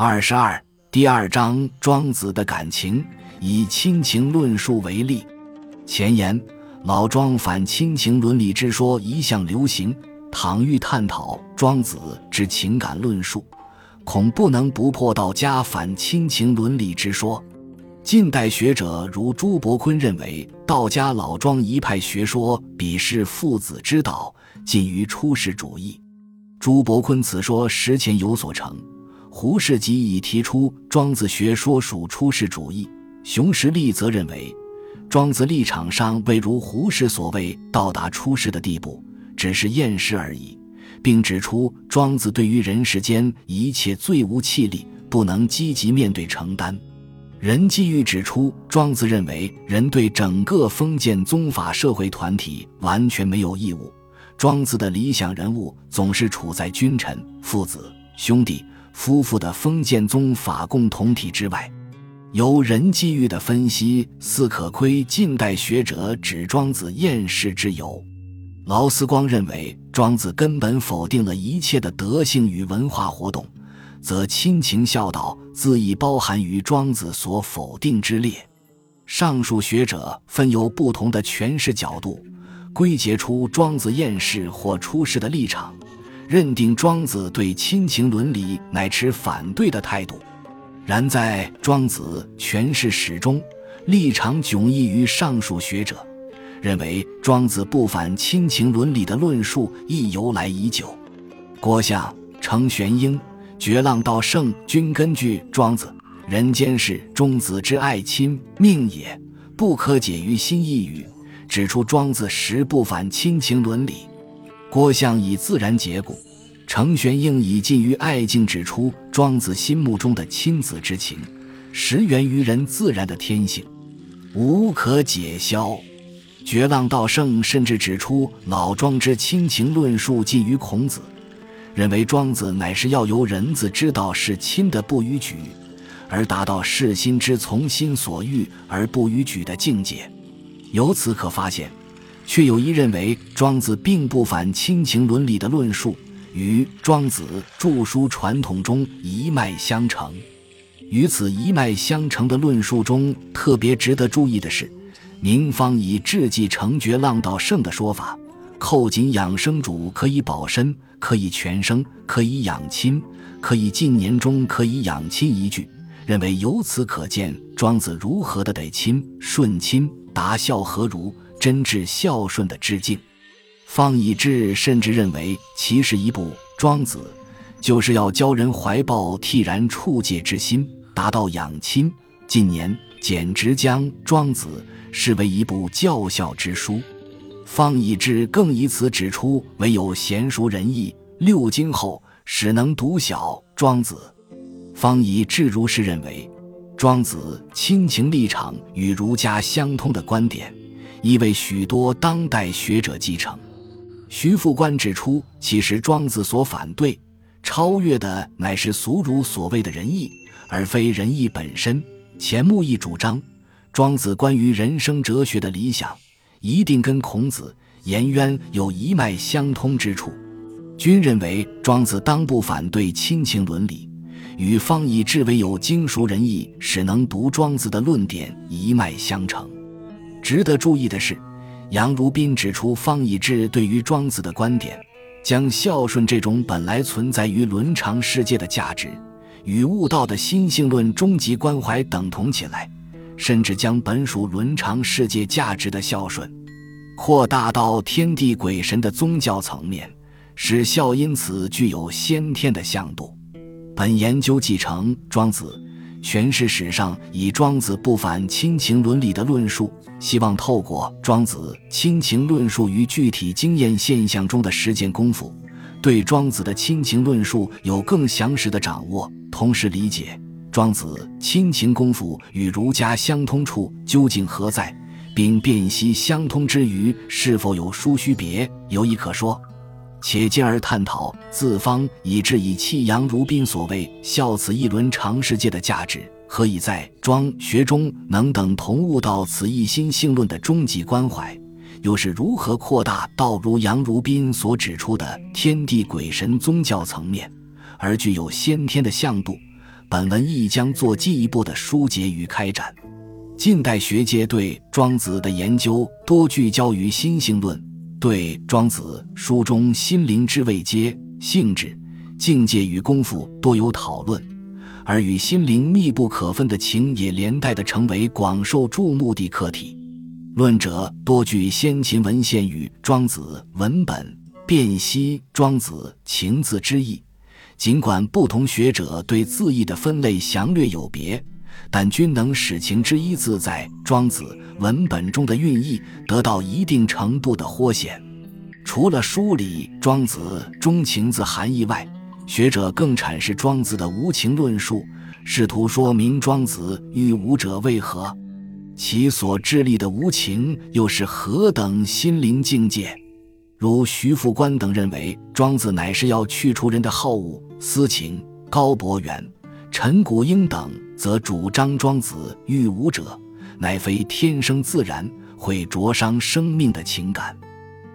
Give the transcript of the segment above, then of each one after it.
二十二第二章庄子的感情，以亲情论述为例。前言：老庄反亲情伦理之说一向流行。倘欲探讨庄子之情感论述，恐不能不破道家反亲情伦理之说。近代学者如朱伯坤认为，道家老庄一派学说鄙视父子之道，近于出世主义。朱伯坤此说实前有所成。胡适即已提出庄子学说属出世主义。熊十力则认为，庄子立场上未如胡适所谓到达出世的地步。只是厌世而已，并指出庄子对于人世间一切最无气力，不能积极面对承担。任继玉指出，庄子认为人对整个封建宗法社会团体完全没有义务。庄子的理想人物总是处在君臣、父子、兄弟、夫妇的封建宗法共同体之外。由任继玉的分析，似可窥近代学者指庄子厌世之由。劳思光认为，庄子根本否定了一切的德性与文化活动，则亲情孝道自亦包含于庄子所否定之列。上述学者分由不同的诠释角度，归结出庄子厌世或出世的立场，认定庄子对亲情伦理乃持反对的态度。然在庄子诠释史中，立场迥异于上述学者。认为庄子不反亲情伦理的论述亦由来已久，郭象、程玄英、绝浪道圣均根据庄子“人间事，中子之爱亲命也，不可解于心”一语，指出庄子实不反亲情伦理。郭象以自然结骨，程玄应以近于爱敬，指出庄子心目中的亲子之情，实源于人自然的天性，无可解消。绝浪道圣甚至指出，老庄之亲情论述近于孔子，认为庄子乃是要由人子之道是亲的不逾矩，而达到视心之从心所欲而不逾矩的境界。由此可发现，却有一认为庄子并不反亲情伦理的论述，与庄子著书传统中一脉相承。与此一脉相承的论述中，特别值得注意的是。宁方以志计成绝浪道圣的说法，扣紧养生主可以保身，可以全生，可以养亲，可以近年中可以养亲一句，认为由此可见庄子如何的得亲顺亲达孝何如真挚孝顺的致敬。方以智甚至认为其是一部庄子，就是要教人怀抱替然处戒之心，达到养亲。近年简直将庄子。视为一部教孝之书，方以智更以此指出，唯有贤淑仁义六经后，始能读晓庄子。方以智如是认为，庄子亲情立场与儒家相通的观点，亦为许多当代学者继承。徐复观指出，其实庄子所反对、超越的，乃是俗儒所谓的仁义，而非仁义本身。钱穆亦主张。庄子关于人生哲学的理想，一定跟孔子、颜渊有一脉相通之处。均认为庄子当不反对亲情伦理，与方以智为有经熟仁义，使能读庄子的论点一脉相承。值得注意的是，杨如宾指出，方以智对于庄子的观点，将孝顺这种本来存在于伦常世界的价值，与悟道的心性论终极关怀等同起来。甚至将本属伦常世界价值的孝顺，扩大到天地鬼神的宗教层面，使孝因此具有先天的向度。本研究继承庄子诠释史上以庄子不反亲情伦理的论述，希望透过庄子亲情论述与具体经验现象中的实践功夫，对庄子的亲情论述有更详实的掌握，同时理解。庄子亲情功夫与儒家相通处究竟何在，并辨析相通之余是否有殊虚别，有亦可说。且进而探讨自方以至以弃杨如宾所谓“孝此一伦常世界”的价值，何以在庄学中能等同悟到此一心性论的终极关怀，又是如何扩大到如杨如宾所指出的天地鬼神宗教层面，而具有先天的向度？本文亦将做进一步的疏解与开展。近代学界对庄子的研究多聚焦于心性论，对庄子书中心灵之谓阶、性质、境界与功夫多有讨论，而与心灵密不可分的情也连带的成为广受注目的课题。论者多据先秦文献与庄子文本辨析庄子情字之意，尽管不同学者对字义的分类详略有别。但均能使情之一字在庄子文本中的寓意得到一定程度的豁显。除了梳理庄子中情字含义外，学者更阐释庄子的无情论述，试图说明庄子欲无者为何，其所致力的无情又是何等心灵境界。如徐复观等认为，庄子乃是要去除人的好恶、私情。高伯远。陈谷英等则主张庄子欲无者，乃非天生自然会灼伤生命的情感。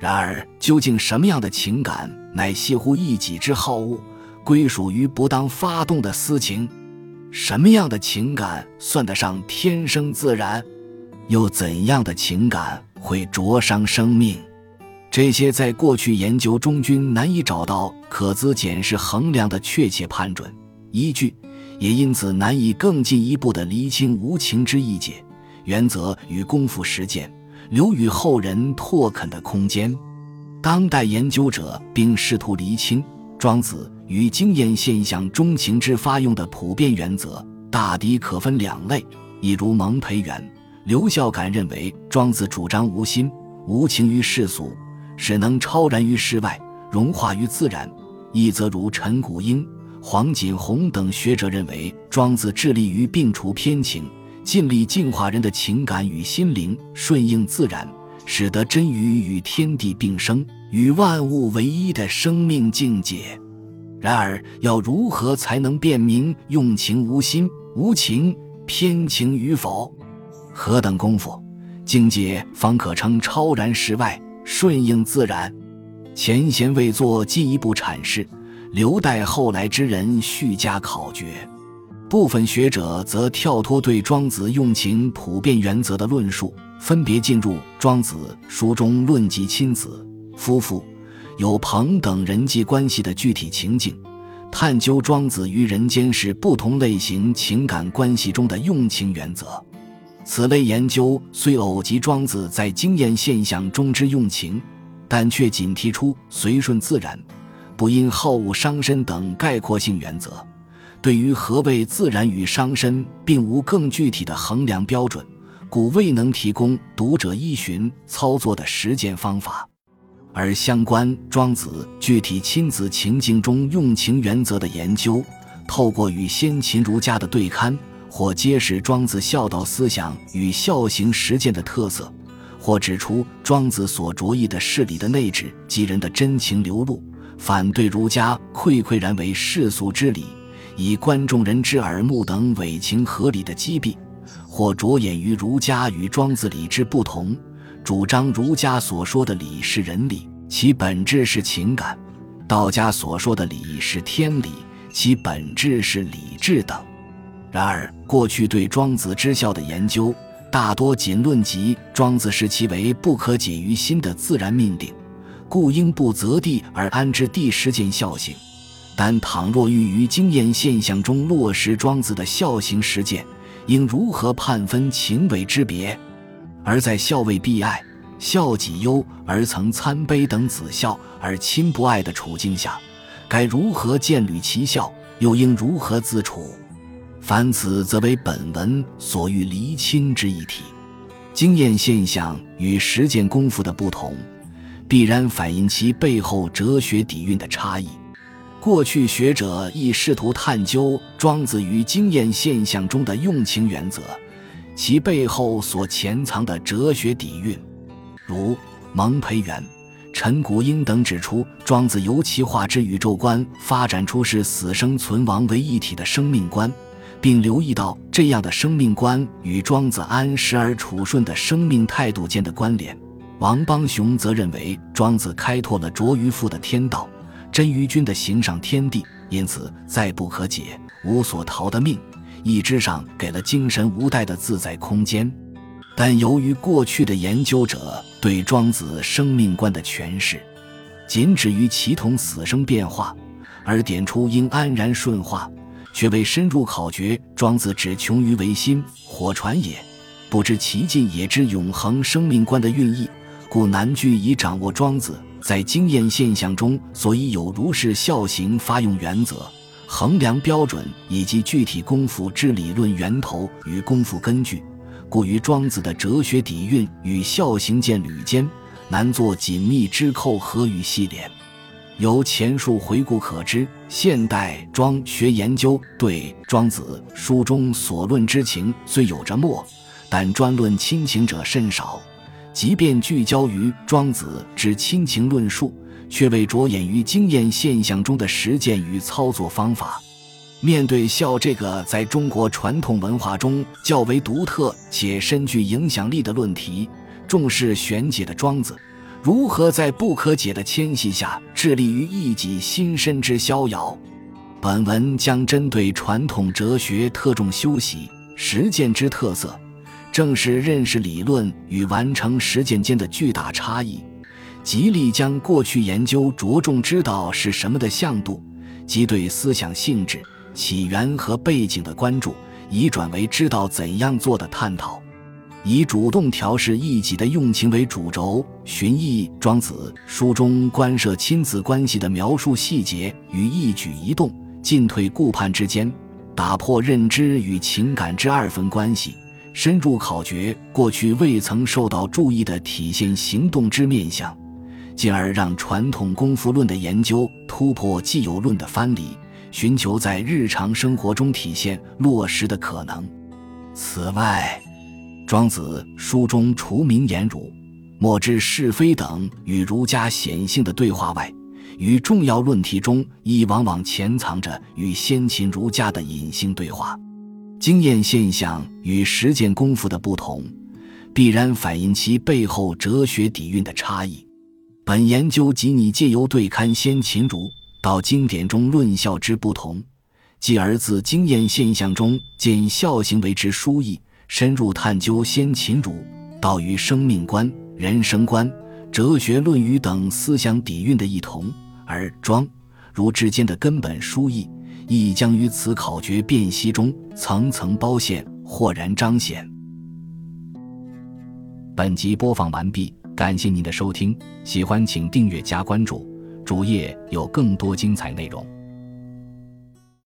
然而，究竟什么样的情感乃系乎一己之好恶，归属于不当发动的私情？什么样的情感算得上天生自然？又怎样的情感会灼伤生命？这些在过去研究中均难以找到可资检视衡量的确切判准依据。也因此难以更进一步的厘清无情之意解原则与功夫实践，留予后人拓垦的空间。当代研究者并试图厘清庄子与经验现象中情之发用的普遍原则，大抵可分两类：一如蒙培元、刘孝感认为庄子主张无心、无情于世俗，使能超然于世外，融化于自然；一则如陈谷英。黄锦红等学者认为，庄子致力于摒除偏情，尽力净化人的情感与心灵，顺应自然，使得真于与天地并生，与万物为一的生命境界。然而，要如何才能辨明用情无心、无情偏情与否？何等功夫、境界方可称超然世外、顺应自然？前贤未作进一步阐释。留待后来之人续加考决。部分学者则跳脱对庄子用情普遍原则的论述，分别进入庄子书中论及亲子、夫妇、有朋等人际关系的具体情境，探究庄子于人间是不同类型情感关系中的用情原则。此类研究虽偶及庄子在经验现象中之用情，但却仅提出随顺自然。不因好恶伤身等概括性原则，对于何谓自然与伤身，并无更具体的衡量标准，故未能提供读者依循操作的实践方法。而相关庄子具体亲子情境中用情原则的研究，透过与先秦儒家的对刊，或揭示庄子孝道思想与孝行实践的特色，或指出庄子所着意的事理的内质及人的真情流露。反对儒家愧愧然为世俗之礼，以观众人之耳目等伪情合理的积弊，或着眼于儒家与庄子礼之不同，主张儒家所说的礼是人礼，其本质是情感；道家所说的礼是天理，其本质是理智等。然而，过去对庄子之孝的研究，大多仅论及庄子视其为不可解于心的自然命定。故应不择地而安之第十件孝行，但倘若欲于经验现象中落实庄子的孝行实践，应如何判分情伪之别？而在孝为必爱、孝己忧而曾参悲等子孝而亲不爱的处境下，该如何见履其孝？又应如何自处？凡此则为本文所欲厘清之一题。经验现象与实践功夫的不同。必然反映其背后哲学底蕴的差异。过去学者亦试图探究庄子于经验现象中的用情原则，其背后所潜藏的哲学底蕴。如蒙培元、陈谷英等指出，庄子由其化之宇宙观发展出是死生存亡为一体的生命观，并留意到这样的生命观与庄子安时而处顺的生命态度间的关联。王邦雄则认为，庄子开拓了卓于父的天道，真于君的行上天地，因此再不可解，无所逃的命，意志上给了精神无待的自在空间。但由于过去的研究者对庄子生命观的诠释，仅止于其同死生变化，而点出应安然顺化，却未深入考掘庄子只穷于唯心火传也，不知其尽也之永恒生命观的寓意，故难据以掌握庄子在经验现象中所以有如是孝行发用原则、衡量标准以及具体功夫之理论源头与功夫根据。故于庄子的哲学底蕴与孝行见履间，难作紧密之扣合与系联。由前述回顾可知，现代庄学研究对庄子书中所论之情虽有着墨，但专论亲情者甚少。即便聚焦于庄子之亲情论述，却未着眼于经验现象中的实践与操作方法。面对孝这个在中国传统文化中较为独特且深具影响力的论题，重视玄解的庄子，如何在不可解的牵系下致力于一己心身之逍遥？本文将针对传统哲学特重修习实践之特色，正是认识理论与完成实践间的巨大差异，极力将过去研究着重知道是什么的向度，及对思想性质。起源和背景的关注，移转为知道怎样做的探讨，以主动调试一己的用情为主轴，寻绎庄子书中关涉亲子关系的描述细节与一举一动、进退顾盼之间，打破认知与情感之二分关系，深入考掘过去未曾受到注意的体现行动之面相，进而让传统功夫论的研究突破既有论的藩篱。寻求在日常生活中体现落实的可能。此外，庄子书中除名言儒、莫知是非等与儒家显性的对话外，于重要论题中亦往往潜藏着与先秦儒家的隐性对话。经验现象与实践功夫的不同，必然反映其背后哲学底蕴的差异。本研究即拟借由对勘先秦儒。到经典中论孝之不同，继而自经验现象中见孝行为之殊异，深入探究先秦儒道与生命观、人生观、哲学论语等思想底蕴的异同，而庄儒之间的根本殊异，亦将于此考掘辨析中层层包现，豁然彰显。本集播放完毕，感谢您的收听，喜欢请订阅加关注。主页有更多精彩内容。